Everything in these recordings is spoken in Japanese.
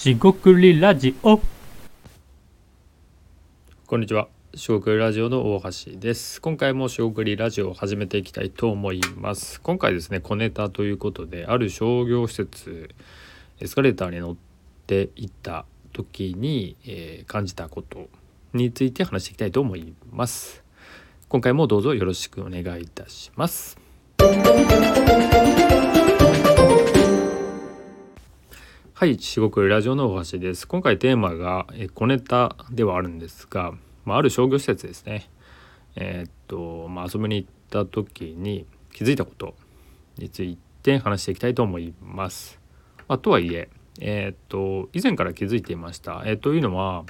しごくりラジオこんにちは。しごくりラジオの大橋です。今回もしごくりラジオを始めていきたいと思います。今回ですね、小ネタということで、ある商業施設、エスカレーターに乗っていった時に、えー感じたことについて話していきたいと思います。今回もどうぞよろしくお願いいたします。はい、四国ラジオの大橋です。今回テーマがえ小ネタではあるんですが、まあ、ある商業施設ですね。えーっと、まあ、遊びに行った時に気づいたことについて話していきたいと思います。まあ、とはいえ、えーっと、以前から気づいていました。えーというのは、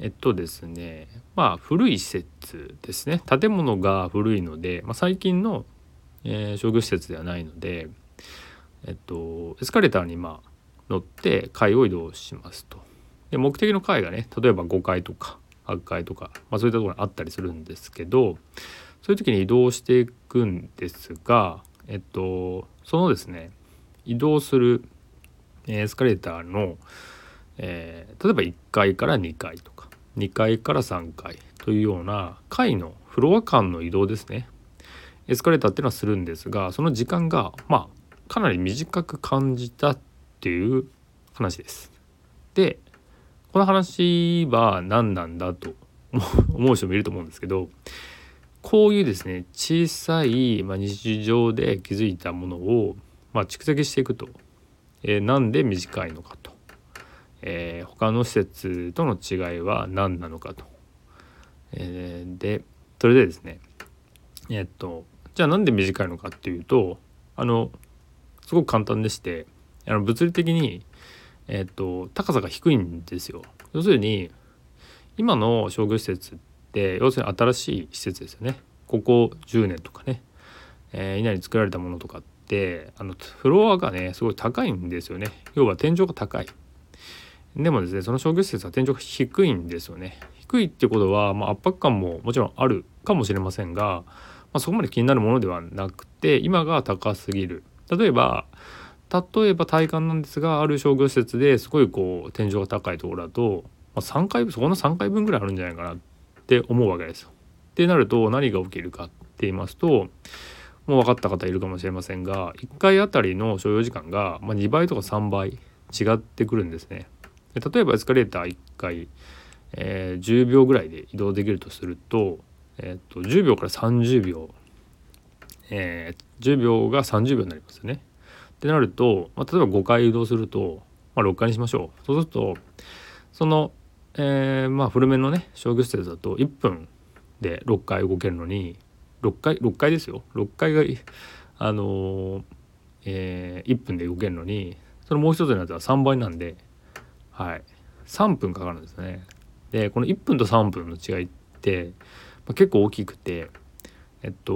えっとですね、まあ、古い施設ですね。建物が古いので、まあ、最近の、え商業施設ではないので、えっと、エスカレーターにまあ乗って階を移動しますと。で目的の階がね例えば5階とか8階とか、まあ、そういったところにあったりするんですけどそういう時に移動していくんですが、えっと、そのですね移動するエスカレーターの、えー例えば1階から2階とか2階から3階というような階のフロア間の移動ですねエスカレーターっていうのはするんですがその時間がまあかなり短く感じたっていう話です。でこの話は何なんだと 思う人もいると思うんですけどこういうですね小さい、ま、日常で気づいたものを、ま、蓄積していくと、えーなんで短いのかと、えー他の施設との違いは何なのかと、えーでそれでですねえっとじゃあなんで短いのかっていうとあのすごく簡単でしてあの物理的に、えっと高さが低いんですよ。要するに今の商業施設って要するに新しい施設ですよね。ここ10年とかね、えー以内に作られたものとかってあのフロアがねすごい高いんですよね。要は天井が高い。でもですねその商業施設は天井が低いんですよね。低いってことは、まあ、圧迫感ももちろんあるかもしれませんが、まあ、そこまで気になるものではなくて今が高すぎる。例えば例えば体感なんですがある商業施設ですごいこう天井が高いところだと、まあ、3階そこの3階分ぐらいあるんじゃないかなって思うわけですよ。ってなると何が起きるかって言いますともう分かった方いるかもしれませんが1回あたりの所要時間が、ま、2倍とか3倍違ってくるんですね。で例えばエスカレーター1回、えー10秒ぐらいで移動できるとすると,、えー、と10秒から30秒、えー10秒が30秒になりますよね。ってなると、まあ、例えば5回移動すると、まあ、6回にしましょう。そうするとその、えーまあ古めのね商業施設だと1分で6回動けるのに6回6回ですよ。6回があのーえー1分で動けるのにそのもう一つのやつは3倍なんではい。3分かかるんですね。でこの1分と3分の違いって、まあ、結構大きくてえっと、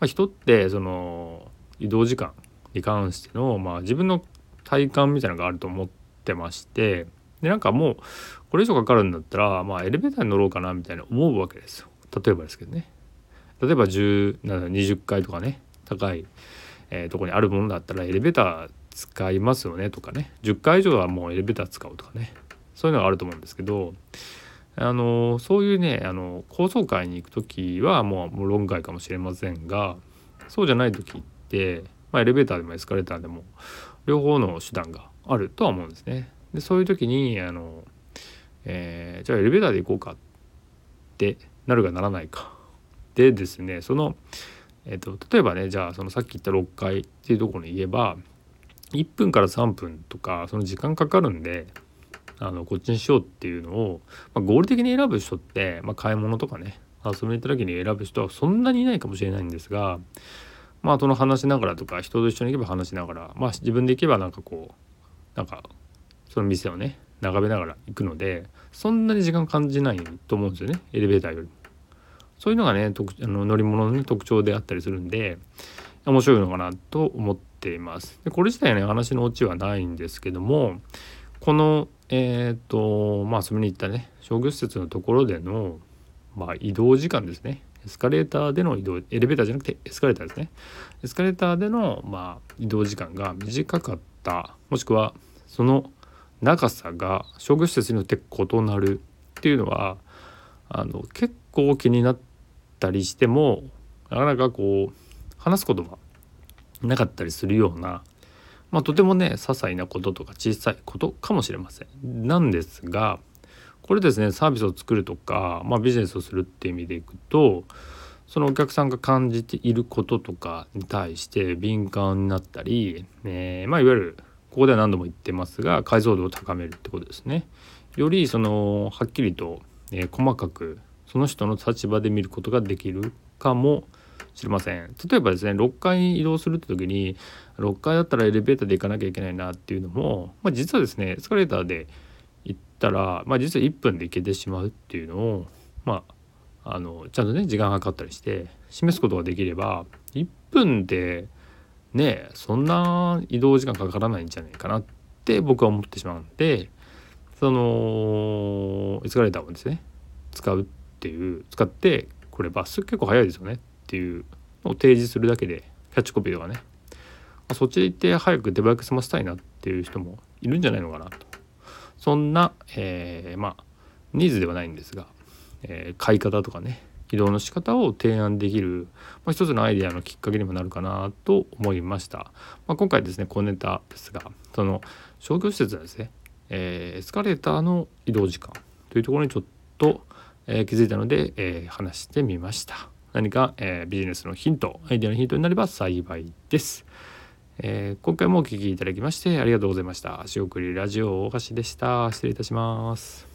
まあ、人ってその移動時間に関しての、まあ、自分の体感みたいなのがあると思ってましてでなんかもうこれ以上かかるんだったら、まあ、エレベーターに乗ろうかなみたいな思うわけですよ。例えばですけどね。例えば10なんだ20階とかね高い、えーとこにあるものだったらエレベーター使いますよねとかね。10階以上はもうエレベーター使うとかね。そういうのがあると思うんですけどあのそういうねあの高層階に行く時はもうもう論外かもしれませんがそうじゃない時って、まあ、エレベーターでもエスカレーターでも両方の手段があるとは思うんですね。でそういう時にあの、えーじゃあエレベーターで行こうかってなるかならないか。でですねその、えー、と例えばねじゃあそのさっき言った6階っていうところに言えば1分から3分とかその時間かかるんであのこっちにしようっていうのを、まあ、合理的に選ぶ人って、まあ、買い物とかね遊びに行った時に選ぶ人はそんなにいないかもしれないんですがまあその話しながらとか人と一緒に行けば話しながらまあ自分で行けばなんかこうなんかその店をね眺めながら行くのでそんなに時間感じないと思うんですよねエレベーターより。そういうのがねあの乗り物の、ね、特徴であったりするんで面白いのかなと思っています。でこれ自体ね話のオチはないんですけどもこのえっ、とまあ遊びに行ったね商業施設のところでの、まあ、移動時間ですねエスカレーターでの移動エレベーターじゃなくてエスカレーターですねエスカレーターでの、まあ、移動時間が短かったもしくはその長さが商業施設によって異なるっていうのはあの結構気になったりしてもなかなかこう話すことはなかったりするような、まあ、とてもね些細なこととか小さいことかもしれません。なんですがこれですねサービスを作るとか、まあ、ビジネスをするっていう意味でいくとそのお客さんが感じていることとかに対して敏感になったり、えー、まあ、いわゆるここでは何度も言ってますが解像度を高めるってことですね。よりそのはっきりと、えー、細かくその人の立場で見ることができるかもしれません例えばですね6階に移動するって時に6階だったらエレベーターで行かなきゃいけないなっていうのも、まあ、実はですねエスカレーターで行ったら、まあ、実は1分で行けてしまうっていうのをまああのちゃんとね時間計ったりして示すことができれば1分でねそんな移動時間かからないんじゃないかなって僕は思ってしまうんでそのエスカレーターをですね使うっていう使ってこれバス結構早いですよねっていうのを提示するだけでキャッチコピーとかね、そっちで行って早く手早く済ませたいなっていう人もいるんじゃないのかなと。そんな、えー、まあニーズではないんですが、えー、買い方とかね移動の仕方を提案できる、まあ、一つのアイデアのきっかけにもなるかなと思いました、まあ、今回ですね小ネタですがその商業施設はですね、えー、エスカレーターの移動時間というところにちょっと、えー、気づいたので、えー、話してみました。何か、えビジネスのヒントアイデアのヒントになれば幸いです、え今回もお聴きいただきましてありがとうございました。足送りラジオ大橋でした。失礼いたします。